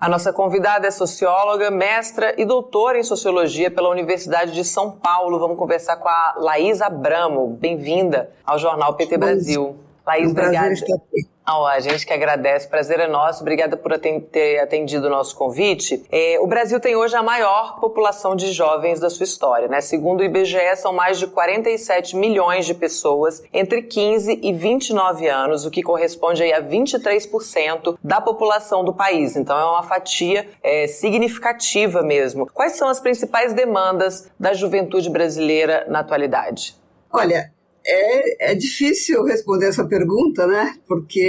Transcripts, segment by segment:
A nossa convidada é socióloga, mestra e doutora em sociologia pela Universidade de São Paulo. Vamos conversar com a Laís Abramo. Bem-vinda ao jornal PT Brasil. Laís, um obrigada. Estar aqui. Oh, a gente que agradece, prazer é nosso. Obrigada por ter atendido o nosso convite. É, o Brasil tem hoje a maior população de jovens da sua história, né? Segundo o IBGE, são mais de 47 milhões de pessoas entre 15 e 29 anos, o que corresponde aí a 23% da população do país. Então é uma fatia é, significativa mesmo. Quais são as principais demandas da juventude brasileira na atualidade? Olha, é, é difícil responder essa pergunta, né? Porque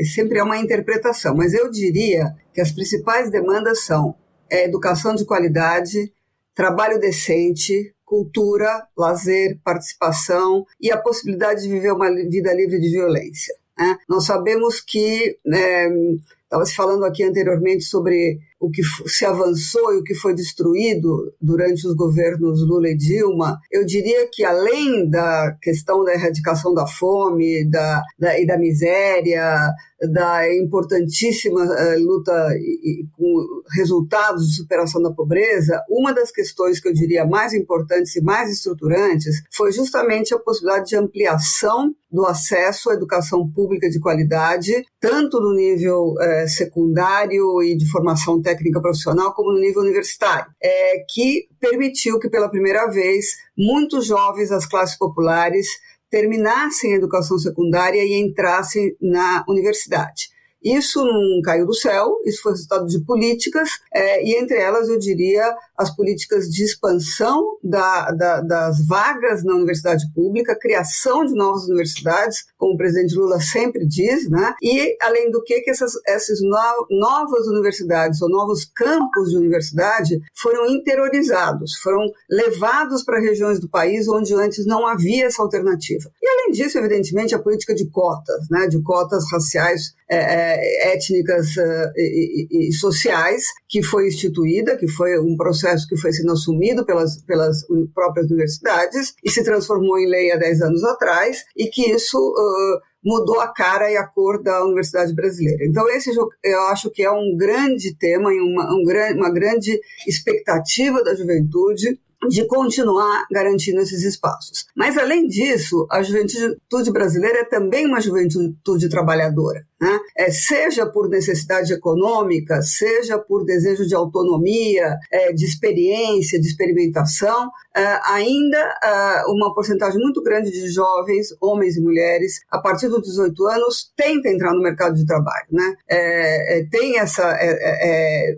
é, sempre é uma interpretação, mas eu diria que as principais demandas são é, educação de qualidade, trabalho decente, cultura, lazer, participação e a possibilidade de viver uma vida livre de violência. Né? Nós sabemos que estava é, se falando aqui anteriormente sobre o que se avançou e o que foi destruído durante os governos Lula e Dilma, eu diria que além da questão da erradicação da fome da, da e da miséria, da importantíssima uh, luta e, e, com resultados de superação da pobreza, uma das questões que eu diria mais importantes e mais estruturantes foi justamente a possibilidade de ampliação do acesso à educação pública de qualidade, tanto no nível uh, secundário e de formação técnica profissional, como no nível universitário, é, que permitiu que, pela primeira vez, muitos jovens das classes populares terminassem a educação secundária e entrassem na universidade. Isso não caiu do céu, isso foi resultado de políticas, é, e entre elas eu diria as políticas de expansão da, da, das vagas na universidade pública, criação de novas universidades, como o presidente Lula sempre diz, né? e além do que, que essas, essas no, novas universidades ou novos campos de universidade foram interiorizados, foram levados para regiões do país onde antes não havia essa alternativa. E além disso, evidentemente, a política de cotas, né? de cotas raciais é, étnicas uh, e, e, sociais que foi instituída, que foi um processo que foi sendo assumido pelas, pelas próprias universidades e se transformou em lei há 10 anos atrás, e que isso uh, mudou a cara e a cor da universidade brasileira. Então, esse eu acho que é um grande tema e uma, um, uma grande expectativa da juventude de continuar garantindo esses espaços. Mas, além disso, a juventude brasileira é também uma juventude trabalhadora. Né? É, seja por necessidade econômica, seja por desejo de autonomia, é, de experiência, de experimentação, é, ainda é, uma porcentagem muito grande de jovens, homens e mulheres, a partir dos 18 anos, tenta entrar no mercado de trabalho. Né? É, é, tem essa.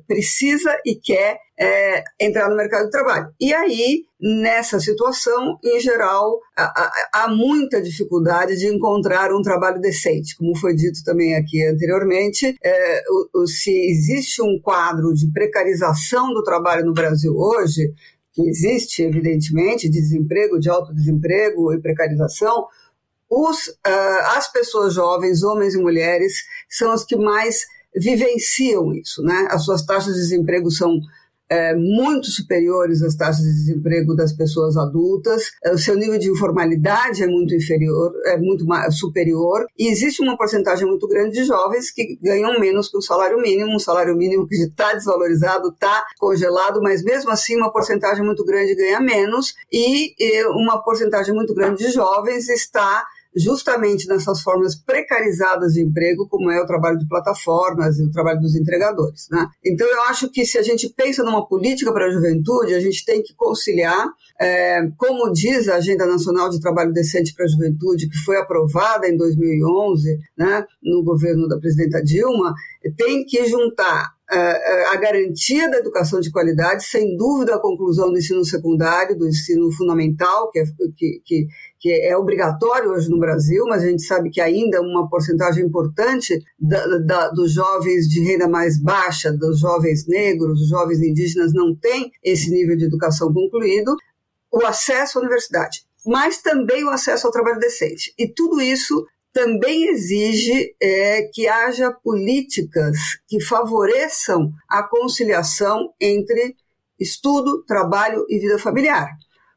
precisa e quer entrar no mercado de trabalho. E aí, nessa situação, em geral, há, há, muita dificuldade de encontrar um trabalho decente, como foi dito também aqui anteriormente. É, o, o, se existe um quadro de precarização do trabalho no Brasil hoje, que existe, evidentemente, desemprego, de alto desemprego e precarização, os, uh, as pessoas jovens, homens e mulheres, são as que mais vivenciam isso. Né? As suas taxas de desemprego são é, muito superiores às taxas de desemprego das pessoas adultas, é, o seu nível de informalidade é muito inferior, é muito superior, e existe uma porcentagem muito grande de jovens que ganham menos que o salário mínimo, um salário mínimo que está desvalorizado, está congelado, mas mesmo assim uma porcentagem muito grande ganha menos, e, e uma porcentagem muito grande de jovens está justamente nessas formas precarizadas de emprego, como é o trabalho de plataformas e o trabalho dos entregadores. Né? Então, eu acho que se a gente pensa numa política para a juventude, a gente tem que conciliar, é, como diz a Agenda Nacional de Trabalho Decente para a Juventude, que foi aprovada em 2011 né, no governo da presidenta Dilma, tem que juntar a garantia da educação de qualidade, sem dúvida a conclusão do ensino secundário, do ensino fundamental, que é, que, que, que é obrigatório hoje no Brasil, mas a gente sabe que ainda uma porcentagem importante da, da, dos jovens de renda mais baixa, dos jovens negros, dos jovens indígenas, não tem esse nível de educação concluído, o acesso à universidade, mas também o acesso ao trabalho decente. E tudo isso também exige é, que haja políticas que favoreçam a conciliação entre estudo, trabalho e vida familiar.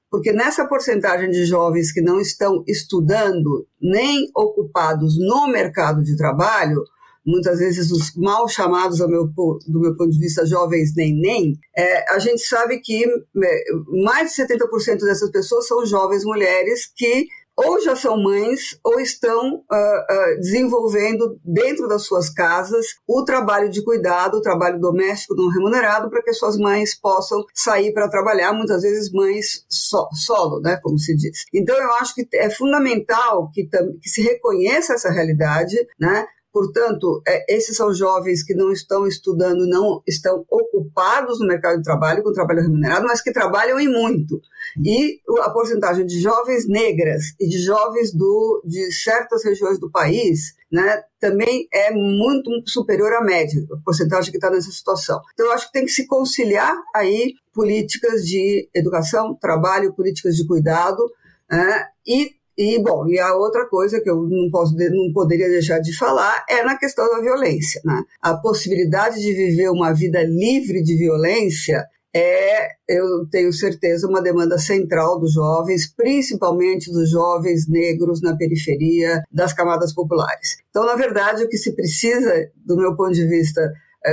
Porque nessa porcentagem de jovens que não estão estudando nem ocupados no mercado de trabalho, muitas vezes os mal chamados, do meu, do meu ponto de vista, jovens nem-nem, é, a gente sabe que é, mais de 70% dessas pessoas são jovens mulheres que ou já são mães ou estão uh, uh, desenvolvendo dentro das suas casas o trabalho de cuidado, o trabalho doméstico não remunerado para que as suas mães possam sair para trabalhar, muitas vezes mães so, solo, né, como se diz. Então eu acho que é fundamental que, que se reconheça essa realidade, né, Portanto, é, esses são jovens que não estão estudando, não estão ocupados no mercado de trabalho com trabalho remunerado, mas que trabalham e muito. E a porcentagem de jovens negras e de jovens do, de certas regiões do país né, também é muito, superior à média, a porcentagem que está nessa situação. Então, eu acho que tem que se conciliar aí políticas de educação, trabalho, políticas de cuidado, né, e e, bom, e a outra coisa que eu não, posso, não poderia deixar de falar é na questão da violência. Né? A possibilidade de viver uma vida livre de violência é, eu tenho certeza, uma demanda central dos jovens, principalmente dos jovens negros na periferia das camadas populares. Então, na verdade, o que se precisa, do meu ponto de vista,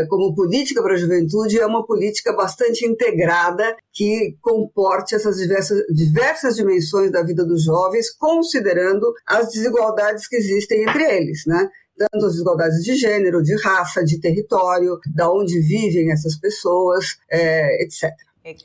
como política para a juventude é uma política bastante integrada que comporte essas diversas, diversas dimensões da vida dos jovens, considerando as desigualdades que existem entre eles, né? tanto as desigualdades de gênero, de raça, de território, da onde vivem essas pessoas, é, etc.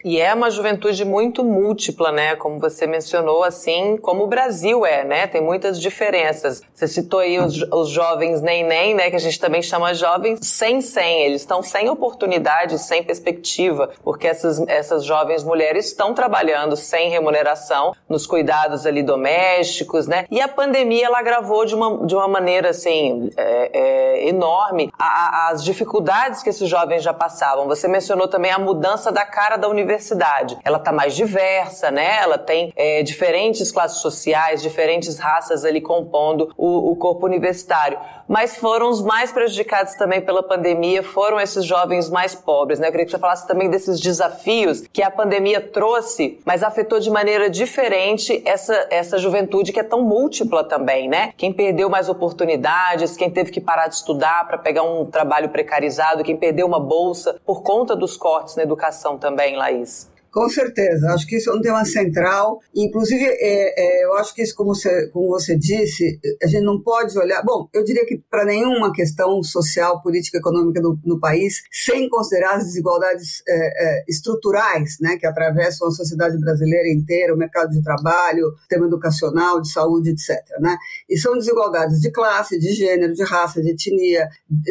E é uma juventude muito múltipla, né? Como você mencionou, assim como o Brasil é, né? Tem muitas diferenças. Você citou aí os, os jovens nem-nem, né? Que a gente também chama jovens sem-sem. Eles estão sem oportunidade, sem perspectiva, porque essas, essas jovens mulheres estão trabalhando sem remuneração nos cuidados ali domésticos, né? E a pandemia, ela agravou de uma, de uma maneira, assim, é, é, enorme a, a, as dificuldades que esses jovens já passavam. Você mencionou também a mudança da cara da da universidade. Ela está mais diversa, né? Ela tem é, diferentes classes sociais, diferentes raças ali compondo o, o corpo universitário. Mas foram os mais prejudicados também pela pandemia, foram esses jovens mais pobres, né? Eu queria que você falasse também desses desafios que a pandemia trouxe, mas afetou de maneira diferente essa, essa juventude que é tão múltipla também, né? Quem perdeu mais oportunidades, quem teve que parar de estudar para pegar um trabalho precarizado, quem perdeu uma bolsa por conta dos cortes na educação também, Laís? Com certeza, acho que isso é um tema central. Inclusive, é, é, eu acho que isso, como você, como você disse, a gente não pode olhar. Bom, eu diria que para nenhuma questão social, política, econômica no, no país, sem considerar as desigualdades é, é, estruturais né, que atravessam a sociedade brasileira inteira, o mercado de trabalho, o tema educacional, de saúde, etc. Né? E são desigualdades de classe, de gênero, de raça, de etnia,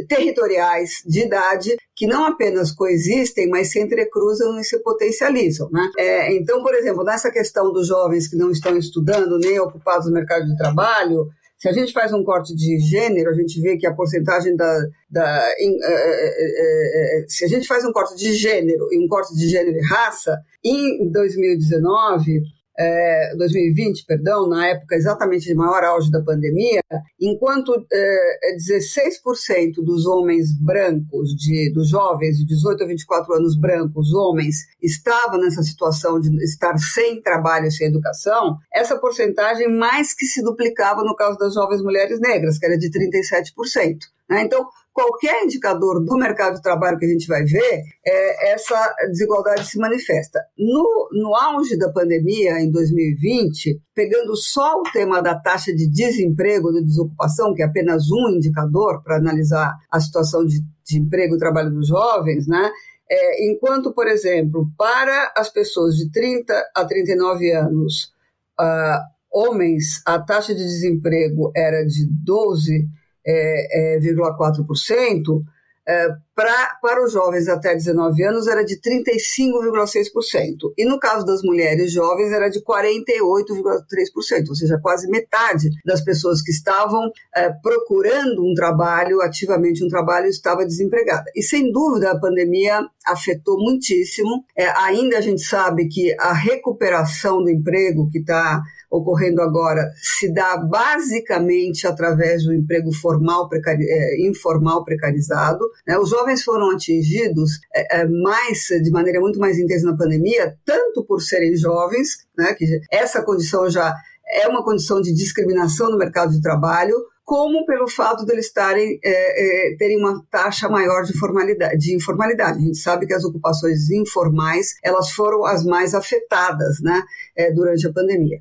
territoriais, de idade, que não apenas coexistem, mas se entrecruzam e se potencializam. Né? É, então, por exemplo, nessa questão dos jovens que não estão estudando nem ocupados no mercado de trabalho, se a gente faz um corte de gênero, a gente vê que a porcentagem da. da in, é, é, é, se a gente faz um corte de gênero e um corte de gênero e raça, em 2019, é, 2020, perdão, na época exatamente de maior auge da pandemia, enquanto é, 16% dos homens brancos, de, dos jovens de 18 a 24 anos brancos, homens, estavam nessa situação de estar sem trabalho sem educação, essa porcentagem mais que se duplicava no caso das jovens mulheres negras, que era de 37%. Né? Então, qualquer indicador do mercado de trabalho que a gente vai ver, é, essa desigualdade se manifesta. No, no auge da pandemia, em 2020, pegando só o tema da taxa de desemprego, de desocupação, que é apenas um indicador para analisar a situação de, de emprego e trabalho dos jovens, né? É, enquanto, por exemplo, para as pessoas de 30 a 39 anos, uh, homens, a taxa de desemprego era de 12 é, é, 0,4%, é, pra, para os jovens até 19 anos era de 35,6%. E no caso das mulheres jovens era de 48,3%, ou seja, quase metade das pessoas que estavam é, procurando um trabalho, ativamente um trabalho, estava desempregada. E sem dúvida a pandemia afetou muitíssimo. É, ainda a gente sabe que a recuperação do emprego que está ocorrendo agora se dá basicamente através do emprego formal, precari é, informal precarizado. Né? Os jovens foram atingidos é, é, mais, de maneira muito mais intensa na pandemia, tanto por serem jovens, né, que essa condição já é uma condição de discriminação no mercado de trabalho, como pelo fato de eles estarem, é, é, terem uma taxa maior de, formalidade, de informalidade. A gente sabe que as ocupações informais elas foram as mais afetadas né, é, durante a pandemia.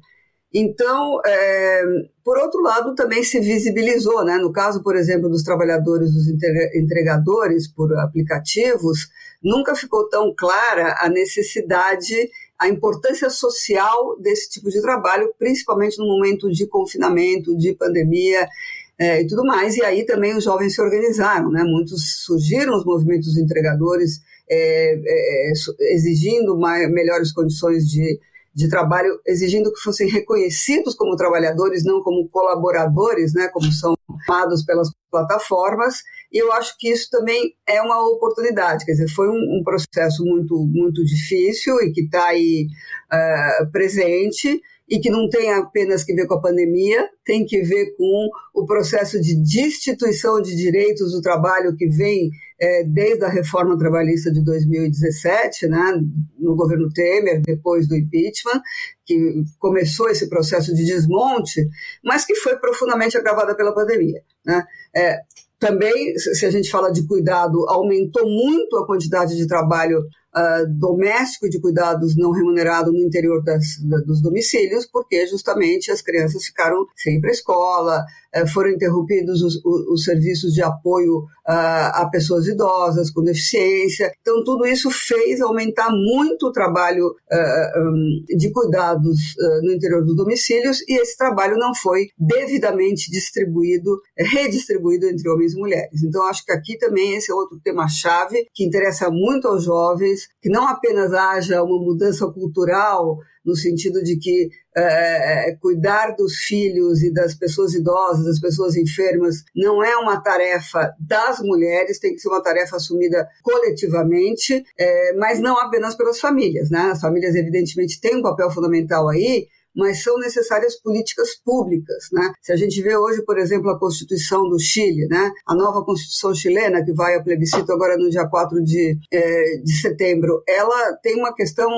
Então, é, por outro lado, também se visibilizou, né? no caso, por exemplo, dos trabalhadores, dos entregadores por aplicativos, nunca ficou tão clara a necessidade, a importância social desse tipo de trabalho, principalmente no momento de confinamento, de pandemia é, e tudo mais. E aí também os jovens se organizaram, né? muitos surgiram os movimentos entregadores é, é, exigindo mais, melhores condições de de trabalho exigindo que fossem reconhecidos como trabalhadores, não como colaboradores, né, como são chamados pelas plataformas, e eu acho que isso também é uma oportunidade, quer dizer, foi um, um processo muito, muito difícil e que está aí uh, presente, e que não tem apenas que ver com a pandemia, tem que ver com o processo de destituição de direitos do trabalho que vem é, desde a reforma trabalhista de 2017, né, no governo Temer, depois do impeachment, que começou esse processo de desmonte, mas que foi profundamente agravada pela pandemia. Né? É, também, se a gente fala de cuidado, aumentou muito a quantidade de trabalho uh, doméstico de cuidados não remunerado no interior das, da, dos domicílios, porque justamente as crianças ficaram sem ir para a escola, uh, foram interrompidos os, os, os, serviços de apoio uh, a pessoas idosas com deficiência. Então, tudo isso fez aumentar muito o trabalho um, de cuidados no interior dos domicílios e esse trabalho não foi devidamente distribuído, redistribuído entre homens e mulheres. Então, acho que aqui também esse é outro tema-chave que interessa muito aos jovens, que não apenas haja uma mudança cultural, no sentido de que é, cuidar dos filhos e das pessoas idosas, das pessoas enfermas, não é uma tarefa das mulheres, tem que ser uma tarefa assumida coletivamente, é, mas não apenas pelas famílias. Né? As famílias, evidentemente, têm um papel fundamental aí, mas são necessárias políticas públicas, né? Se a gente vê hoje, por exemplo, a Constituição do Chile, né? A nova Constituição chilena, que vai a plebiscito agora no dia 4 de, é, de setembro, ela tem uma questão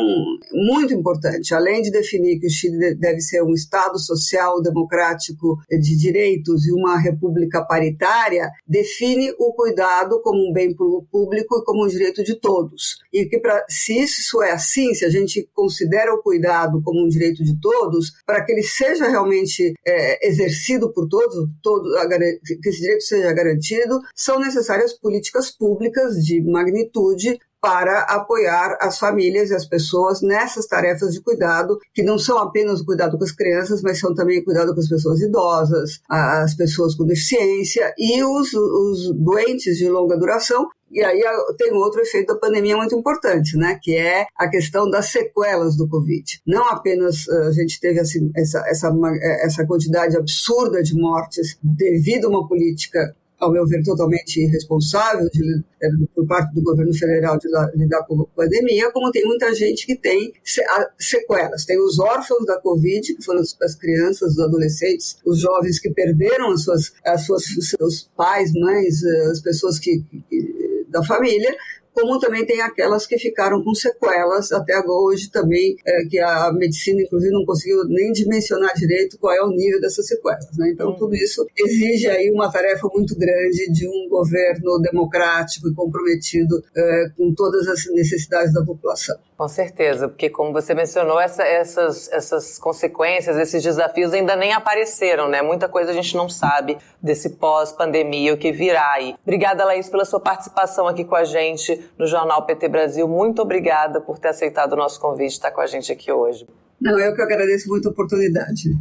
muito importante. Além de definir que o Chile deve ser um Estado social, democrático, de direitos e uma república paritária, define o cuidado como um bem público e como um direito de todos. E que, se isso é assim, se a gente considera o cuidado como um direito de todos, todos, para que ele seja realmente é, exercido por todos, todo, que esse direito seja garantido, são necessárias políticas públicas de magnitude para apoiar as famílias e as pessoas nessas tarefas de cuidado, que não são apenas o cuidado com as crianças, mas são também o cuidado com as pessoas idosas, as pessoas com deficiência e os, os doentes de longa duração, e aí tem outro efeito da pandemia muito importante, né? Que é a questão das sequelas do Covid. Não apenas eh, a gente teve assim, essa, essa, essa quantidade absurda de mortes devido a uma política ao meu ver, totalmente irresponsável de, eh, por parte do governo federal de lidar com a pandemia, como tem muita gente que tem sequelas. Tem os órfãos da Covid, que foram as crianças, os adolescentes, os jovens que perderam as suas, as suas, seus pais, mães, eh, as pessoas que, que da família, como também tem aquelas que ficaram com sequelas até hoje também, é, que a medicina, inclusive, não conseguiu nem dimensionar direito qual é o nível dessas sequelas. Né? Então, tudo isso exige aí uma tarefa muito grande de um governo democrático e comprometido é, com todas as necessidades da população. Com certeza, porque como você mencionou, essa, essas, essas consequências, esses desafios ainda nem apareceram, né? Muita coisa a gente não sabe desse pós-pandemia, o que virá aí. Obrigada, Laís, pela sua participação aqui com a gente no Jornal PT Brasil. Muito obrigada por ter aceitado o nosso convite, estar com a gente aqui hoje. Não, eu que agradeço muito a oportunidade.